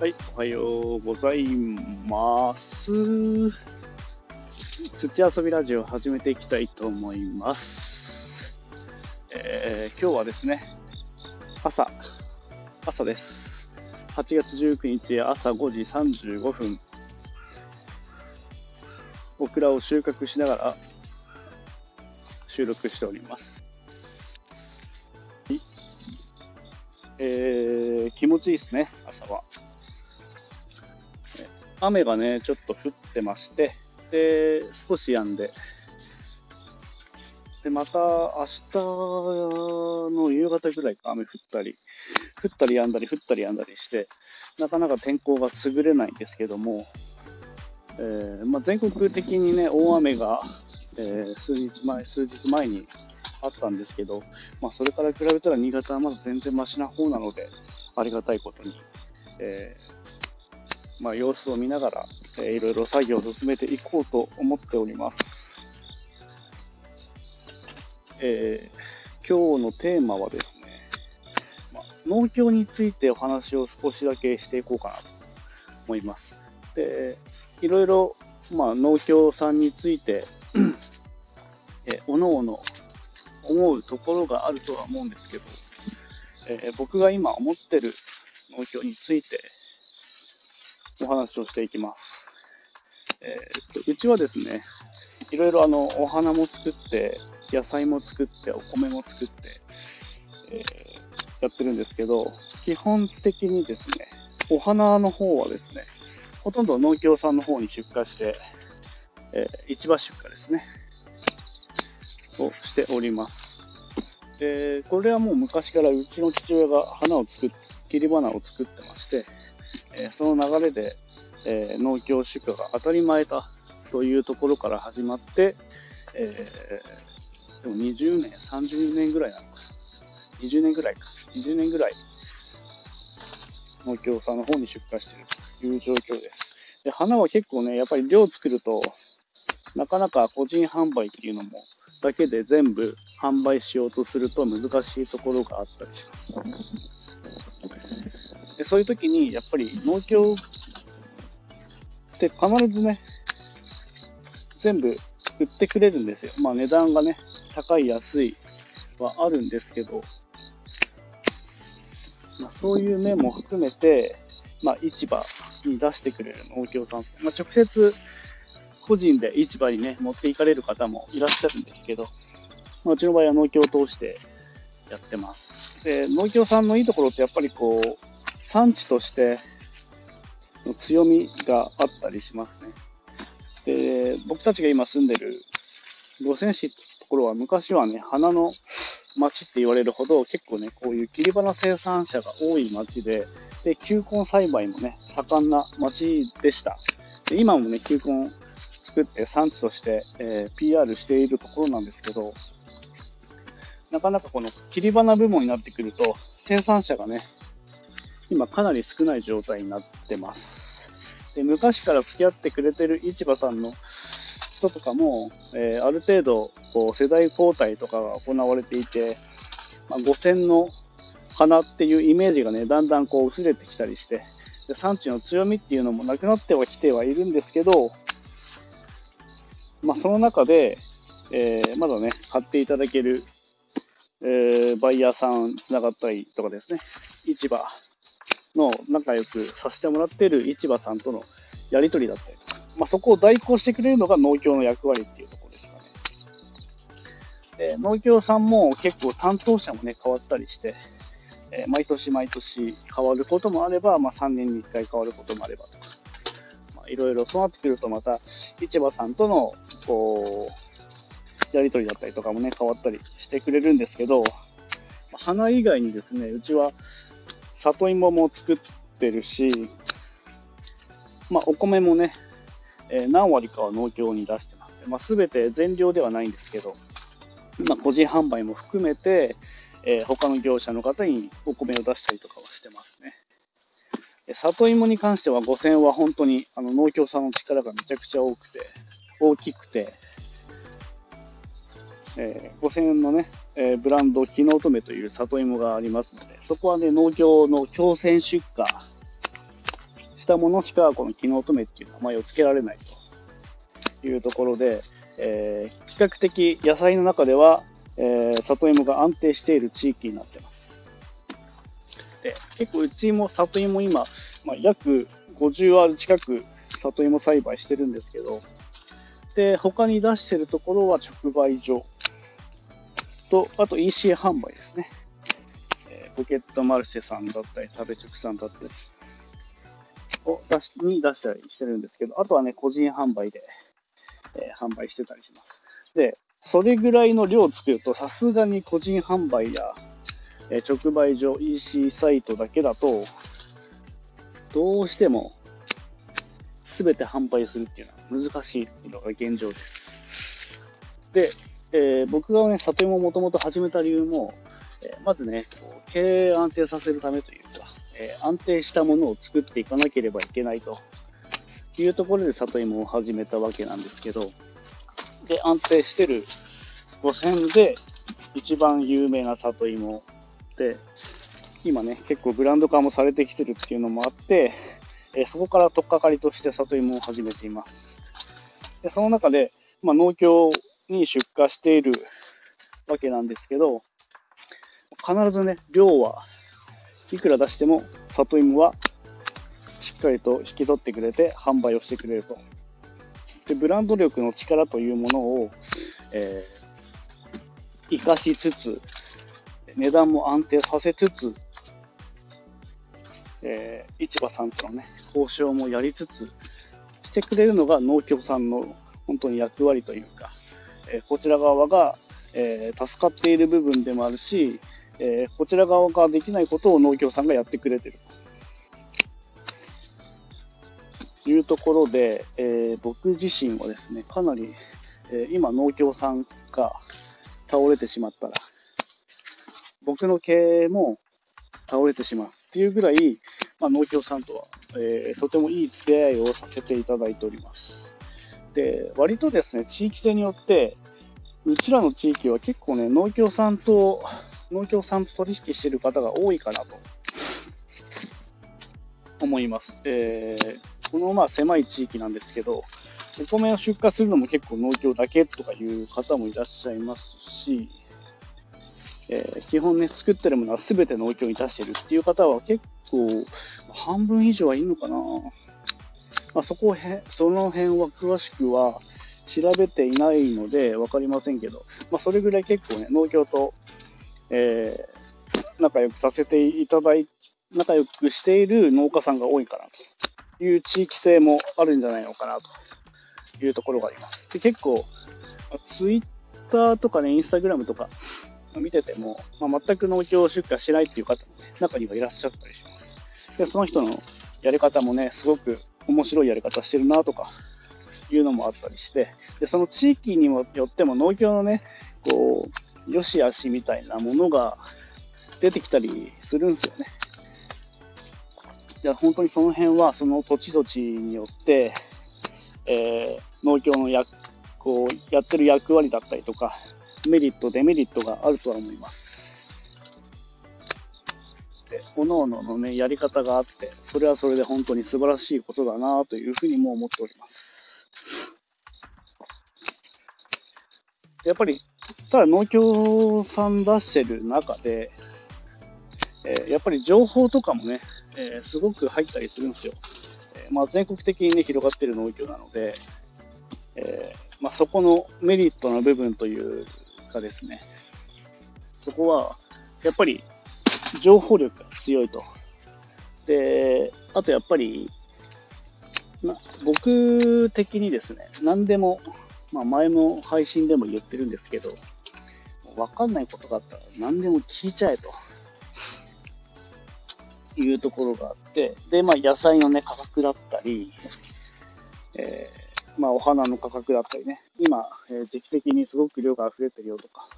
はい、おはようございます。土遊びラジオを始めていきたいと思います。えー今日はですね、朝、朝です。8月19日朝5時35分、オクラを収穫しながら収録しております。えー気持ちいいですね、朝は。雨がね、ちょっと降ってまして、で、少し止んで、で、また明日の夕方ぐらいか雨降ったり、降ったり止んだり、降ったり止んだりして、なかなか天候が優れないんですけども、えーまあ、全国的にね、大雨が、えー数日前、数日前にあったんですけど、まあ、それから比べたら新潟はまだ全然マシな方なので、ありがたいことに、えーまあ、様子を見ながら、えーいろいろ作業を進めていこうと思っております。えー今日のテーマはですね、まあ、農協についてお話を少しだけしていこうかなと思います。で、いろいろ、まあ、農協さんについて、えー、おのおの思うところがあるとは思うんですけど、えー僕が今思ってる農協についてお話をしていきます。えーっとうちはですね、いろいろあのお花も作って、野菜も作って、お米も作って、えーやってるんですけど、基本的にですね、お花の方はですね、ほとんど農協さんの方に出荷して、えー市場出荷ですね、をしております。で、これはもう昔からうちの父親が花を作っ切り花を作ってまして、その流れで、え農協出荷が当たり前だというところから始まって、えでも20年、30年ぐらいなのか。20年ぐらいか。20年ぐらい農協さんの方に出荷しているという状況です。で、花は結構ね、やっぱり量作ると、なかなか個人販売っていうのも、だけで全部販売しようとすると難しいところがあったりします。でそういう時に、やっぱり農協って必ずね、全部売ってくれるんですよ。まあ値段がね、高い安いはあるんですけど、まあ、そういう面も含めて、まあ、市場に出してくれる農協さん、まあ、直接個人で市場にね、持っていかれる方もいらっしゃるんですけど、まあ、うちの場合は農協を通してやってます。で、農協さんのいいところってやっぱりこう、産地としての強みがあったりしますね。で、僕たちが今住んでる五泉市ってところは昔はね、花の町って言われるほど結構ね、こういう切り花生産者が多い町で、で、球根栽培もね、盛んな町でした。で今もね、球根作って産地として、えー PR しているところなんですけど、なかなかこの切り花部門になってくると、生産者がね、今かなり少ない状態になってます。で昔から付き合ってくれてる市場さんの人とかも、えーある程度こう世代交代とかが行われていて、まあ、5000の花っていうイメージがね、だんだんこう薄れてきたりして、で産地の強みっていうのもなくなってはきてはいるんですけど、まあ、その中で、えーまだね、買っていただける、えーバイヤーさんつながったりとかですね、市場の仲良くさせてもらってる市場さんとのやり取りだったりとか、まあ、そこを代行してくれるのが農協の役割っていうところですかね。で農協さんも結構担当者もね、変わったりして、えー毎年毎年変わることもあれば、まあ、3年に1回変わることもあればとか、まあ、いろいろそうなってくるとまた市場さんとのこうやり取りだったりとかもね、変わったりしてくれるんですけど、花以外にですね、うちは里芋も作ってるし、まあ、お米もね、えー何割かは農協に出してます。まあ、全て全量ではないんですけど、まあ、個人販売も含めて、えー他の業者の方にお米を出したりとかはしてますね。里芋に関しては5000は本当にあの農協さんの力がめちゃくちゃ多くて、大きくて、えー5000のね、えーブランド、木の乙女という里芋がありますので、そこはね、農協の強制出荷したものしか、この機能止めっていう名前を付けられないというところで、えー、比較的野菜の中では、えー、里芋が安定している地域になってます。で結構うちも里芋今、まあ、約50ある近く里芋栽培してるんですけど、で、他に出してるところは直売所と、あと EC 販売ですね。えー、ポケットマルシェさんだったり、食べ直さんだったり、を出しに出したりしてるんですけど、あとはね、個人販売で、えー、販売してたりします。で、それぐらいの量作ると、さすがに個人販売や、えー、直売所、EC サイトだけだと、どうしても全て販売するっていうのは難しいっていうのが現状です。で、えー、僕がね、里芋をもともと始めた理由も、えー、まずね、経営安定させるためというか、えー、安定したものを作っていかなければいけないというところで里芋を始めたわけなんですけど、で、安定してる路線で一番有名な里芋で、今ね、結構ブランド化もされてきてるっていうのもあって、えそこから取っかかりとして里芋を始めています。でその中で、まあ、農協に出荷しているわけなんですけど、必ずね、量はいくら出しても里芋はしっかりと引き取ってくれて販売をしてくれると。でブランド力の力というものを、えー、生かしつつ、値段も安定させつつ、えー、市場さんとのね、交渉もやりつつ、してくれるのが農協さんの本当に役割というか、え、こちら側が、え、助かっている部分でもあるし、えこちら側ができないことを農協さんがやってくれてるというところで、え僕自身はですね、かなり、え今農協さんが倒れてしまったら、僕の経営も倒れてしまうっていうぐらい、まあ、農協さんとは、えー、とてもいい付き合いをさせていただいております。で、割とですね、地域性によって、うちらの地域は結構ね、農協さんと、農協さんと取引してる方が多いかなと思います。えー、このまあ狭い地域なんですけど、お米を出荷するのも結構農協だけとかいう方もいらっしゃいますし、えー、基本ね、作ってるものは全て農協に出してるっていう方は結構、半分以上はいいのかな。まあ、そこへ、その辺は詳しくは調べていないので分かりませんけど、まあ、それぐらい結構ね、農協と、えー、仲良くさせていただい、仲良くしている農家さんが多いかなという地域性もあるんじゃないのかなというところがあります。で結構、ツイッターとかね、インスタグラムとか見てても、まあ、全く農協出荷しないっていう方もね、中にはいらっしゃったりします。で、その人のやり方もね、すごく面白いやり方してるなとか、いうのもあったりして、で、その地域にもよっても農協のね、こう、良し悪しみたいなものが出てきたりするんですよね。いや、本当にその辺は、その土地土地によって、えー、農協のや、こう、やってる役割だったりとか、メリット、デメリットがあるとは思います。て、各々のね、やり方があって、それはそれで本当に素晴らしいことだなというふうにも思っております。やっぱり、ただ農協さん出してる中で、えー、やっぱり情報とかもね、えー、すごく入ったりするんですよ。えー、まあ、全国的にね、広がってる農協なので、えまあ、そこのメリットの部分というかですね、そこは、やっぱり情報力が強いと。で、あとやっぱり、な僕的にですね、何でも、まあ前も配信でも言ってるんですけど、わかんないことがあったら何でも聞いちゃえと。いうところがあって、で、まあ野菜のね、価格だったり、えー、まあお花の価格だったりね、今、えー、時期的にすごく量が溢れてるよとか、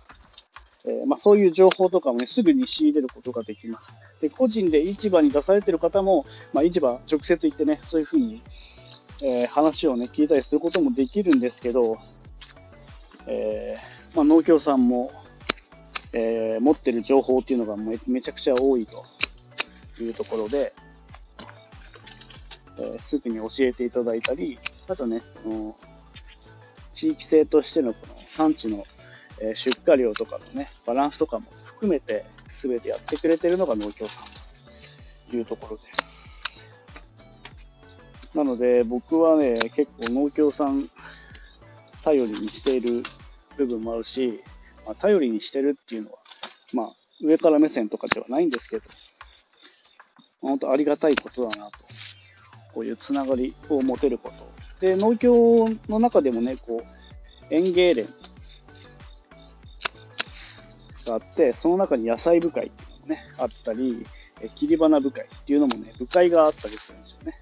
えー、まあ、そういう情報とかもね、すぐに仕入れることができます。で、個人で市場に出されてる方も、まあ、市場直接行ってね、そういうふうに、えー、話をね、聞いたりすることもできるんですけど、えー、まあ、農協さんも、え持ってる情報っていうのがめめちゃくちゃ多いというところで、えー、すぐに教えていただいたり、あとね、地域性としてのこの産地の、え出荷量とかのね、バランスとかも含めて全てやってくれてるのが農協さんというところです。なので僕はね、結構農協さん頼りにしている部分もあるし、まあ、頼りにしてるっていうのは、まあ、上から目線とかではないんですけど、本当ありがたいことだなと。こういうつながりを持てること。で、農協の中でもね、こう、園芸連があって、その中に野菜部会っていうのもね、あったり、え切り花部会っていうのもね、部会があったりするんですよね。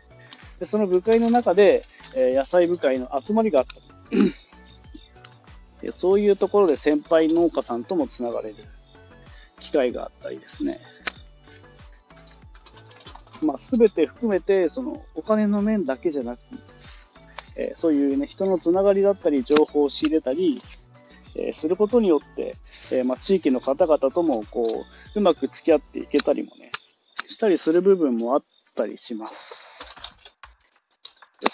で、その部会の中で、え野菜部会の集まりがあったり、でそういうところで先輩農家さんともつながれる機会があったりですね。まあ、全て含めて、そのお金の面だけじゃなく、えー、そういうね、人のつながりだったり、情報を仕入れたり、えー、することによって、えー、まあ、地域の方々とも、こう、うまく付き合っていけたりもね、したりする部分もあったりします。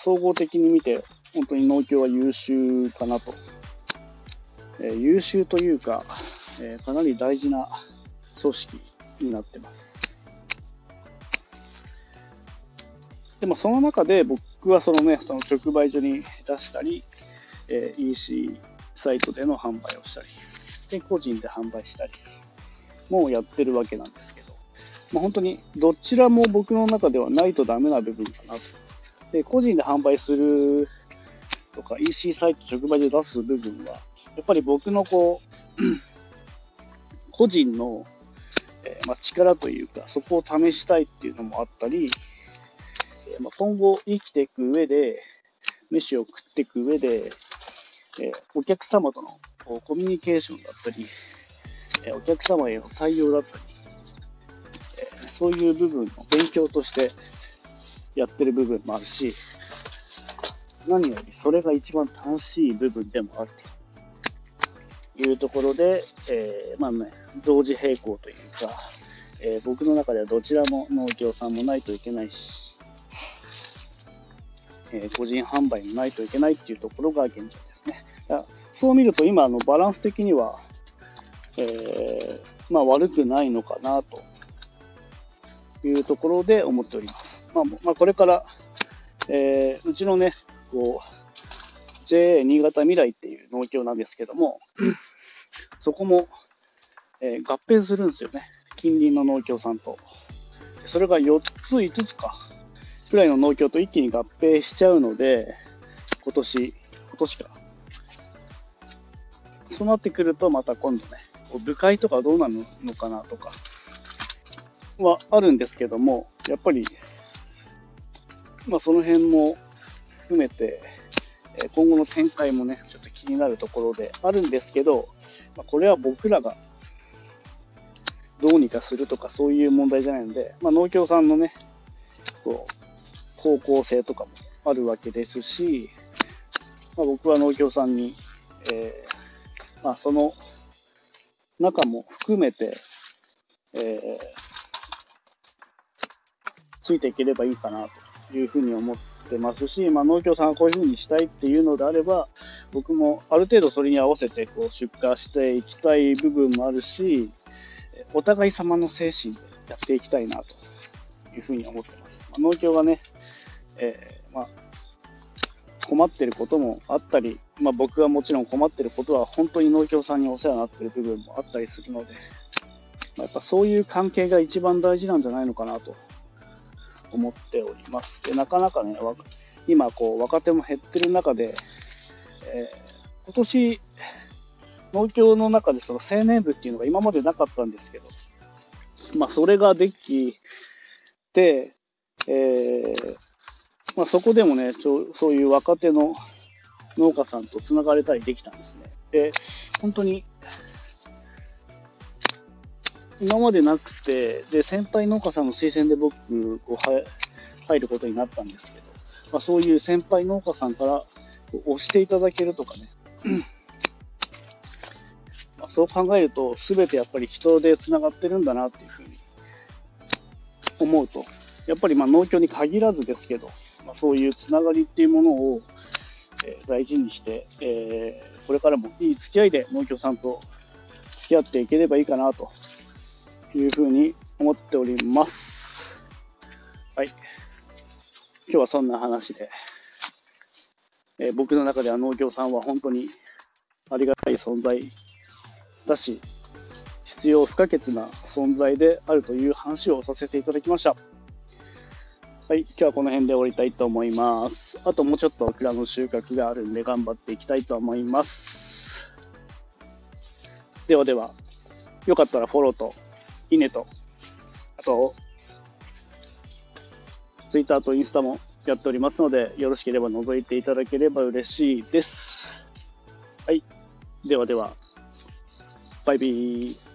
総合的に見て、本当に農協は優秀かなと。え優秀というか、えかなり大事な組織になってます。でもその中で僕はそのね、その直売所に出したり、えー、EC サイトでの販売をしたり、で、個人で販売したり、もやってるわけなんですけど、まあ、本当にどちらも僕の中ではないとダメな部分かなと。で、個人で販売するとか EC サイト直売で出す部分は、やっぱり僕のこう、個人の、えー、まあ、力というか、そこを試したいっていうのもあったり、えまあ、今後生きていく上で、飯を食っていく上で、えー、お客様とのこうコミュニケーションだったり、え、お客様への対応だったり、え、そういう部分の勉強としてやってる部分もあるし、何よりそれが一番楽しい部分でもあるというところで、えまあね、同時並行というか、え僕の中ではどちらも農協さんもないといけないし、え個人販売もないといけないっていうところが現状ですね。そう見ると今のバランス的には、えー、まあ悪くないのかなというところで思っております。まあ、まあ、これから、えー、うちのね、こう、JA 新潟未来っていう農協なんですけども、そこも、えー、合併するんですよね。近隣の農協さんと。それが4つ、5つか。くらいの農協と一気に合併しちゃうので、今年、今年か。そうなってくると、また今度ね、部会とかどうなるのかなとか、はあるんですけども、やっぱり、まあその辺も含めて、今後の展開もね、ちょっと気になるところであるんですけど、まあ、これは僕らがどうにかするとかそういう問題じゃないので、まあ、農協さんのね、こう、方向性とかもあるわけですし、まあ、僕は農協さんに、え、まあ、その中も含めて、えー、ついていければいいかなというふうに思ってますし、まあ、農協さんがこういうふうにしたいっていうのであれば、僕もある程度それに合わせてこう出荷していきたい部分もあるし、お互い様の精神でやっていきたいなというふうに思ってます。まあ、農協がね、えー、まあ、困ってることもあったり、まあ、僕がもちろん困ってることは本当に農協さんにお世話になってる部分もあったりするので、まあ、やっぱそういう関係が一番大事なんじゃないのかなと思っております。でなかなかね、今こう若手も減ってる中で、えー、今年農協の中でその青年部っていうのが今までなかったんですけど、まあ、それができて、えー、まあ、そこでもねちょ、そういう若手の農家さんと繋がれたりできたんですね。で、本当に、今までなくて、で、先輩農家さんの推薦で僕、こうは入ることになったんですけど、まあ、そういう先輩農家さんから押していただけるとかね、まあ、そう考えると、すべてやっぱり人で繋がってるんだなっていうふうに思うと、やっぱりまあ農協に限らずですけど、まあ、そういうつながりっていうものを、え、大事にして、えー、これからもいい付き合いで農協さんと付き合っていければいいかなというふうに思っております。はい。今日はそんな話で、えー、僕の中では農協さんは本当にありがたい存在だし、必要不可欠な存在であるという話をさせていただきました。はい、今日はこの辺で終わりたいと思います。あともうちょっとオクラの収穫があるんで頑張っていきたいと思います。ではでは、よかったらフォローと、いいねと、あと、Twitter とインスタもやっておりますので、よろしければ覗いていただければ嬉しいです。はい。ではでは、バイビー。